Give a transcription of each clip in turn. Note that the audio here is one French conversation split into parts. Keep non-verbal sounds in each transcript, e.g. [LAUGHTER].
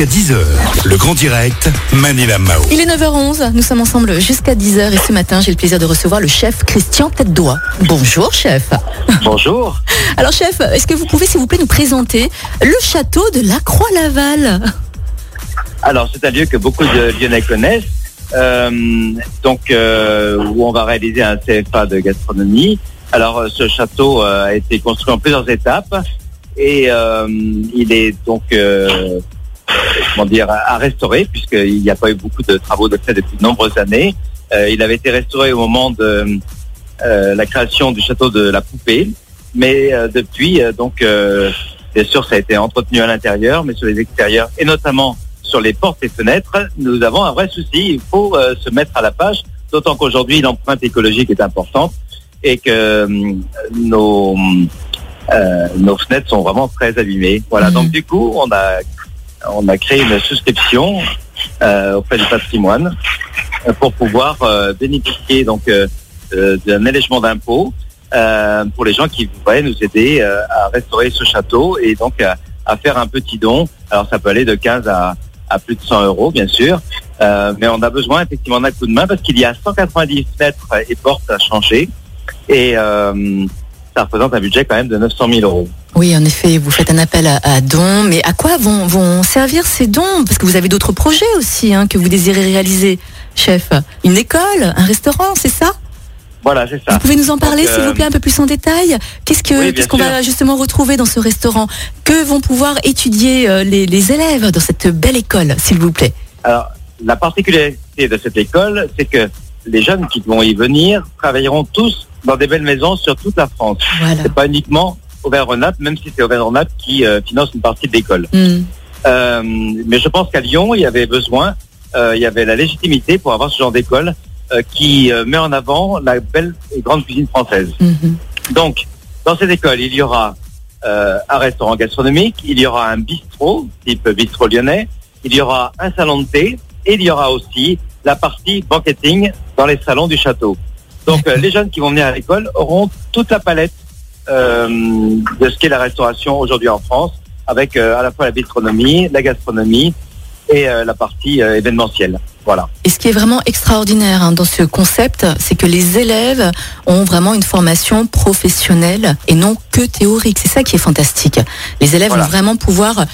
jusqu'à 10h. Le grand direct, Manila Mao. Il est 9h11, nous sommes ensemble jusqu'à 10h et ce matin j'ai le plaisir de recevoir le chef Christian tête Bonjour chef. Bonjour. [LAUGHS] Alors chef, est-ce que vous pouvez s'il vous plaît nous présenter le château de la Croix-Laval? Alors c'est un lieu que beaucoup de Lyonnais connaissent, euh, donc euh, où on va réaliser un CFA de gastronomie. Alors euh, ce château a été construit en plusieurs étapes et il est donc comment dire, à restaurer, puisqu'il n'y a pas eu beaucoup de travaux de fait depuis de nombreuses années. Euh, il avait été restauré au moment de euh, la création du château de la Poupée, mais euh, depuis, donc, bien sûr, ça a été entretenu à l'intérieur, mais sur les extérieurs, et notamment sur les portes et fenêtres, nous avons un vrai souci. Il faut se mettre à la page, d'autant qu'aujourd'hui, l'empreinte écologique est importante et que nos, nos fenêtres sont vraiment très abîmées. Voilà, mmh. donc du coup, on a on a créé une souscription euh, auprès du patrimoine euh, pour pouvoir euh, bénéficier donc d'un allègement d'impôts pour les gens qui voudraient nous aider à restaurer ce château et donc à, faire un petit don. Alors ça peut aller de 15 à, à plus de 100 euros bien sûr, mais on a besoin effectivement d'un coup de main parce qu'il y a 190 mètres et portes à changer et ça représente un budget quand même de 900 000 euros. Oui, en effet, vous faites un appel à, dons, mais à quoi vont, vont servir ces dons? Parce que vous avez d'autres projets aussi hein, que vous désirez réaliser, chef. Une école, un restaurant, c'est ça? Voilà, c'est ça. Vous pouvez nous en parler, s'il vous plaît, un peu plus en détail? Qu'est-ce que qu'est-ce qu'on va justement retrouver dans ce restaurant? Que vont pouvoir étudier euh, les, les élèves dans cette belle école, s'il vous plaît? Alors, la particularité de cette école, c'est que les jeunes qui vont y venir travailleront tous dans des belles maisons sur toute la France. Voilà. C'est pas uniquement Auvergne-Rhône-Alpes, même si c'est Auvergne-Rhône-Alpes qui euh, finance une partie de l'école. Hmm. Euh, mais je pense qu'à Lyon, il y avait besoin, euh, il y avait la légitimité pour avoir ce genre d'école qui met en avant la belle et grande cuisine française. Hmm. Donc, dans cette école, il y aura un restaurant gastronomique, il y aura un bistrot, type bistrot lyonnais, il y aura un salon de thé, et il y aura aussi la partie banqueting dans les salons du château. Donc les jeunes qui vont venir à l'école auront toute la palette euh, de ce qu'est la restauration aujourd'hui en France, avec euh, à la fois la bistronomie, la gastronomie et euh, la partie événementielle. Voilà. Et ce qui est vraiment extraordinaire hein, dans ce concept, c'est que les élèves ont vraiment une formation professionnelle et non que théorique. C'est ça qui est fantastique. Les élèves vont vraiment pouvoir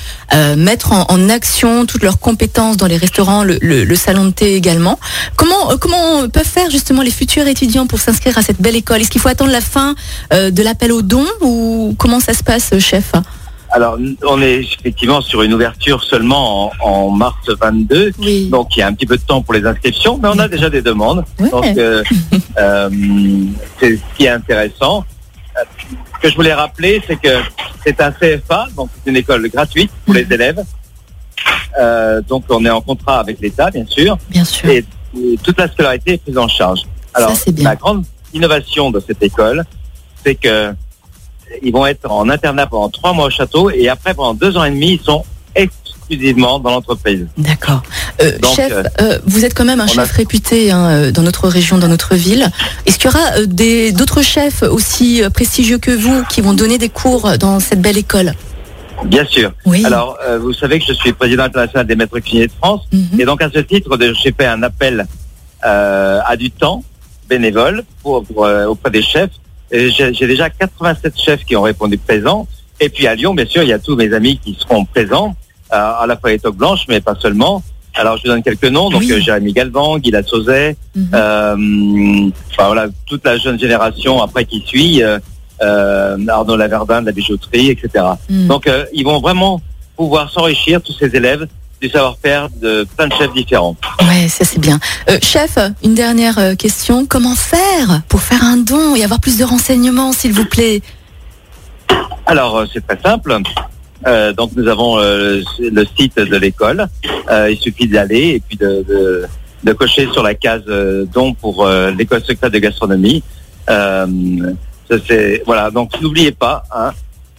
mettre en, action toutes leurs compétences dans les restaurants, le, salon de thé également. Comment comment peuvent faire justement les futurs étudiants pour s'inscrire à cette belle école? Est-ce qu'il faut attendre la fin de l'appel aux dons ou comment ça se passe, chef? Alors, on est effectivement sur une ouverture seulement en, mars 22, donc il y a un petit peu de temps pour les inscriptions, mais on a déjà des demandes. Donc, euh, [LAUGHS] euh, c'est ce qui est intéressant. Euh, ce que je voulais rappeler, c'est que c'est un CFA, donc c'est une école gratuite pour les élèves. donc, on est en contrat avec l'État, bien sûr. Bien sûr. Et, toute la scolarité est prise en charge. Alors, la grande innovation de cette école, c'est que ils vont être en internat pendant trois mois au château et après pendant deux ans et demi, ils sont exclusivement dans l'entreprise. D'accord. Euh, chef, euh, euh, vous êtes quand même un chef réputé hein, dans notre région, dans notre ville. Est-ce qu'il y aura d'autres chefs aussi prestigieux que vous qui vont donner des cours dans cette belle école? Bien sûr. Oui. Alors, vous savez que je suis président international des maîtres cuisiniers de France. Mhm. Et donc, à ce titre, j'ai fait un appel à du temps bénévole pour auprès des chefs j'ai déjà 87 chefs qui ont répondu présent. Et puis à Lyon, bien sûr, il y a tous mes amis qui seront présents, euh, à la fois les toques blanches, mais pas seulement. Alors je vous donne quelques noms, donc euh, Jérémy Galvan, Guy Sauzet, mhm. euh, voilà, toute la jeune génération après qui suit, Arnaud Laverdin de la bijouterie, etc. Mhm. Donc ils vont vraiment pouvoir s'enrichir, tous ces élèves, du savoir-faire de plein de chefs différents. Oui, ça c'est bien. Euh, chef, une dernière euh, question. Comment faire pour faire un don et avoir plus de renseignements, s'il vous plaît? Alors, euh, c'est très simple. donc, nous avons le site de l'école. il suffit d'y aller et puis de, de, cocher sur la case don pour l'école secrète de gastronomie. voilà, donc n'oubliez pas, hein,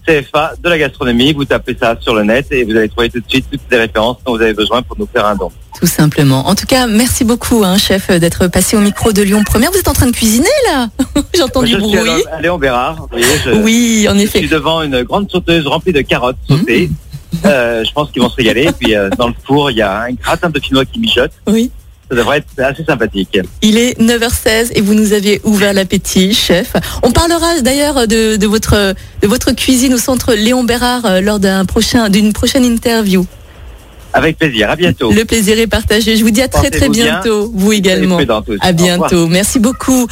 CFA de la gastronomie. Vous tapez ça sur le net et vous allez trouver tout de suite toutes les références dont vous avez besoin pour nous faire un don. Tout simplement. En tout cas, merci beaucoup, hein, chef, d'être passé au micro de Lyon Première. Vous êtes en train de cuisiner là [LAUGHS] J'entends du bruit. Allez, on verra. oui, en effet. Je suis devant une grande sauteuse remplie de carottes sautées. Mmh. je pense qu'ils vont se régaler. Et puis dans le four, il y a un gratin de chinois qui mijote. Oui. Ça devrait être assez sympathique. Il est 9h16 et vous nous avez ouvert l'appétit, chef. On parlera d'ailleurs de, votre, de votre cuisine au centre Léon Bérard lors d'un prochain, d'une prochaine interview. Avec plaisir. À bientôt. Le plaisir est partagé. Je vous dis à très très bientôt. Vous également. À bientôt. Merci beaucoup.